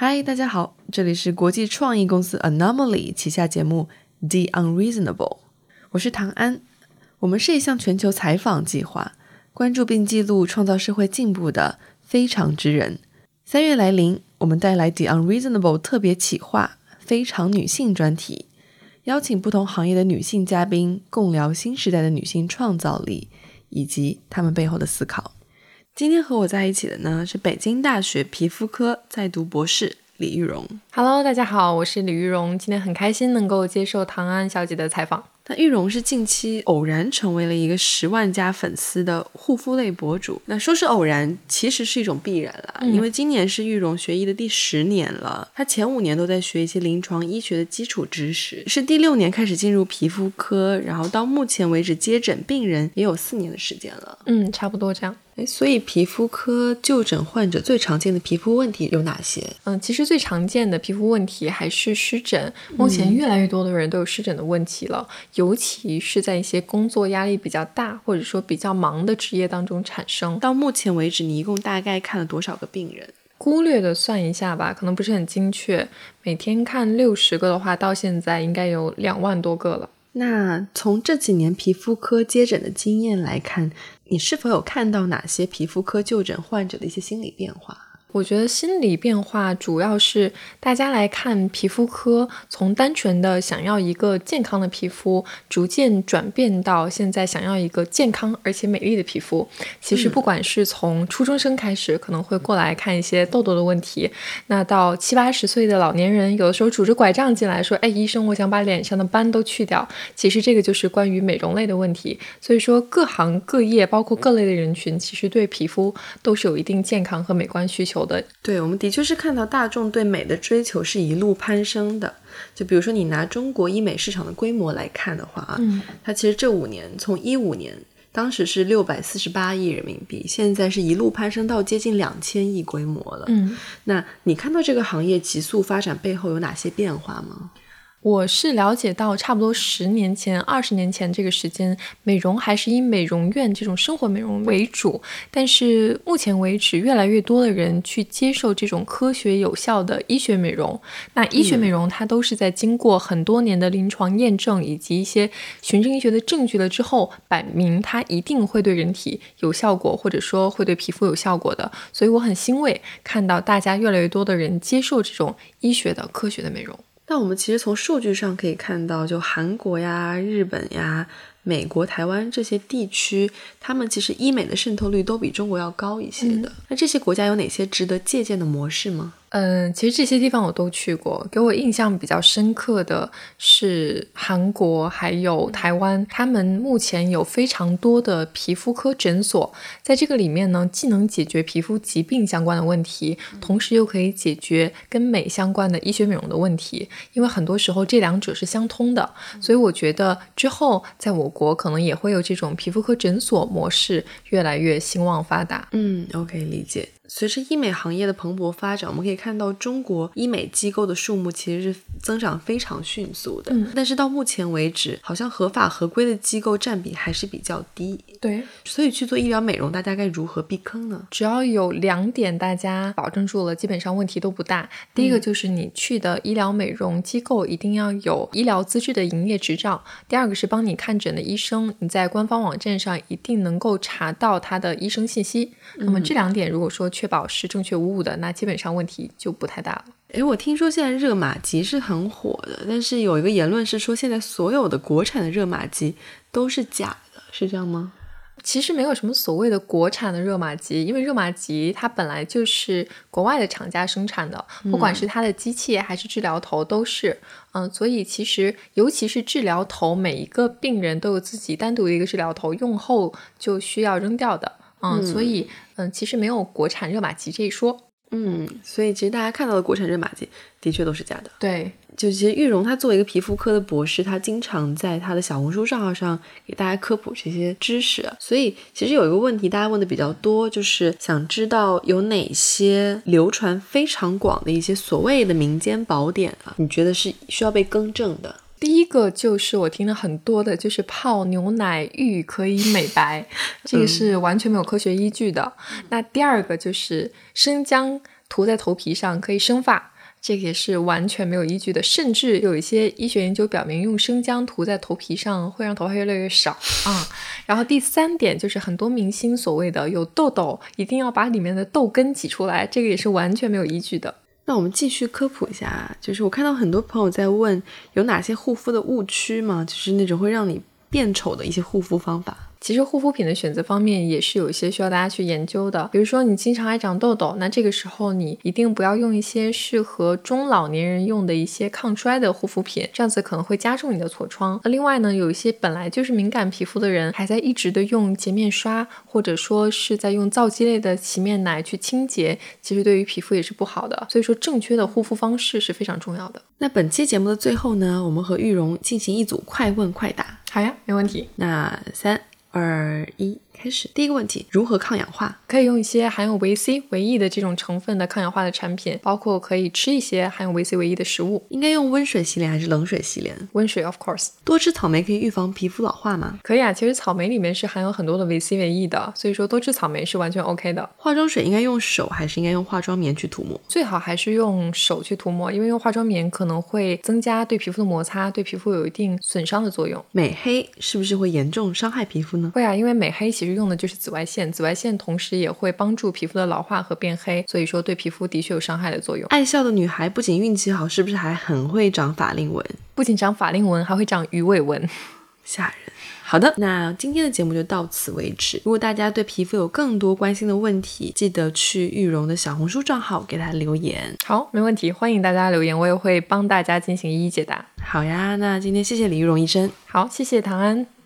嗨，大家好，这里是国际创意公司 Anomaly 旗下节目 The Unreasonable，我是唐安。我们是一项全球采访计划，关注并记录创造社会进步的非常之人。三月来临，我们带来 The Unreasonable 特别企划非常女性专题，邀请不同行业的女性嘉宾共聊新时代的女性创造力以及她们背后的思考。今天和我在一起的呢是北京大学皮肤科在读博士李玉荣。Hello，大家好，我是李玉荣，今天很开心能够接受唐安小姐的采访。那玉荣是近期偶然成为了一个十万加粉丝的护肤类博主。那说是偶然，其实是一种必然啦，嗯因为今年是玉荣学医的第十年了。她前五年都在学一些临床医学的基础知识，是第六年开始进入皮肤科，然后到目前为止接诊病人也有四年的时间了。嗯，差不多这样。哎，所以皮肤科就诊患者最常见的皮肤问题有哪些？嗯，其实最常见的皮肤问题还是湿疹，目前越来越多的人都有湿疹的问题了，尤其是在一些工作压力比较大或者说比较忙的职业当中产生。到目前为止，你一共大概看了多少个病人？粗略的算一下吧，可能不是很精确，每天看六十个的话，到现在应该有两万多个了。那从这几年皮肤科接诊的经验来看，你是否有看到哪些皮肤科就诊患者的一些心理变化？我觉得心理变化主要是大家来看皮肤科，从单纯的想要一个健康的皮肤，逐渐转变到现在想要一个健康而且美丽的皮肤。其实不管是从初中生开始，可能会过来看一些痘痘的问题，那到七八十岁的老年人，有的时候拄着拐杖进来说：“哎，医生，我想把脸上的斑都去掉。”其实这个就是关于美容类的问题。所以说，各行各业，包括各类的人群，其实对皮肤都是有一定健康和美观需求的。对，我们的确是看到大众对美的追求是一路攀升的。就比如说，你拿中国医美市场的规模来看的话啊，嗯它其实这五年，从一五年当时是六百四十八亿人民币，现在是一路攀升到接近两千亿规模了。嗯，那你看到这个行业急速发展背后有哪些变化吗？我是了解到，差不多十年前、二十年前这个时间，美容还是以美容院这种生活美容为主。但是目前为止，越来越多的人去接受这种科学有效的医学美容。那医学美容它都是在经过很多年的临床验证以及一些循证医学的证据了之后，摆明它一定会对人体有效果，或者说会对皮肤有效果的。所以我很欣慰看到大家越来越多的人接受这种医学的科学的美容。但我们其实从数据上可以看到，就韩国呀、日本呀、美国、台湾这些地区，他们其实医美的渗透率都比中国要高一些的。那这些国家有哪些值得借鉴的模式吗？嗯，其实这些地方我都去过，给我印象比较深刻的是韩国还有台湾，他们目前有非常多的皮肤科诊所，在这个里面呢，既能解决皮肤疾病相关的问题，同时又可以解决跟美相关的医学美容的问题，因为很多时候这两者是相通的，所以我觉得之后在我国可能也会有这种皮肤科诊所模式越来越兴旺发达。嗯，OK，理解。随着医美行业的蓬勃发展，我们可以看到中国医美机构的数目其实是增长非常迅速的。嗯但是到目前为止，好像合法合规的机构占比还是比较低。对，所以去做医疗美容，大家该如何避坑呢？只要有两点大家保证住了，基本上问题都不大。第一个就是你去的医疗美容机构一定要有医疗资质的营业执照；第二个是帮你看诊的医生，你在官方网站上一定能够查到他的医生信息。那么这两点如果说确保是正确无误的，那基本上问题就不太大了。诶，我听说现在热玛吉是很火的，但是有一个言论是说，现在所有的国产的热玛吉都是假的，是这样吗？其实没有什么所谓的国产的热玛吉，因为热玛吉它本来就是国外的厂家生产的，不管是它的机器还是治疗头都是，嗯、所以其实尤其是治疗头，每一个病人都有自己单独的一个治疗头，用后就需要扔掉的，嗯，所以嗯、其实没有国产热玛吉这一说。嗯，所以其实大家看到的国产热玛吉的确都是假的。对，就其实玉荣他作为一个皮肤科的博士，他经常在他的小红书账号上给大家科普这些知识。所以其实有一个问题大家问的比较多，就是想知道有哪些流传非常广的一些所谓的民间宝典啊，你觉得是需要被更正的？第一个就是我听了很多的，就是泡牛奶浴可以美白，这个是完全没有科学依据的。那第二个就是生姜涂在头皮上可以生发。这个也是完全没有依据的，甚至有一些医学研究表明，用生姜涂在头皮上会让头发越来越少 啊。然后第三点就是很多明星所谓的有痘痘，一定要把里面的痘根挤出来，这个也是完全没有依据的。那我们继续科普一下，就是我看到很多朋友在问有哪些护肤的误区吗？就是那种会让你变丑的一些护肤方法。其实护肤品的选择方面也是有一些需要大家去研究的。比如说你经常爱长痘痘，那这个时候你一定不要用一些适合中老年人用的一些抗衰的护肤品，这样子可能会加重你的痤疮。那另外呢，有一些本来就是敏感皮肤的人，还在一直的用洁面刷，或者说是在用皂基类的洗面奶去清洁，其实对于皮肤也是不好的。所以说正确的护肤方式是非常重要的。那本期节目的最后呢，我们和玉荣进行一组快问快答。好呀，没问题。那三二一。开始第一个问题，如何抗氧化？可以用一些含有维 C、维 E 的这种成分的抗氧化的产品，包括可以吃一些含有维 C、维 E 的食物。应该用温水洗脸还是冷水洗脸？温水，of course。多吃草莓可以预防皮肤老化吗？可以啊，其实草莓里面是含有很多的维 C、维 E 的，所以说多吃草莓是完全 OK 的。化妆水应该用手还是应该用化妆棉去涂抹？最好还是用手去涂抹，因为用化妆棉可能会增加对皮肤的摩擦，对皮肤有一定损伤的作用。美黑是不是会严重伤害皮肤呢？会啊，因为美黑其实用的就是紫外。线紫外线同时也会帮助皮肤的老化和变黑，所以说对皮肤的确有伤害的作用。爱笑的女孩不仅运气好，是不是还很会长法令纹？不仅长法令纹，还会长鱼尾纹，吓人。好的，那今天的节目就到此为止。如果大家对皮肤有更多关心的问题，记得去玉荣的小红书账号给他留言。好，没问题，欢迎大家留言，我也会帮大家进行一一解答。好呀，那今天谢谢李玉荣医生。好，谢谢唐安。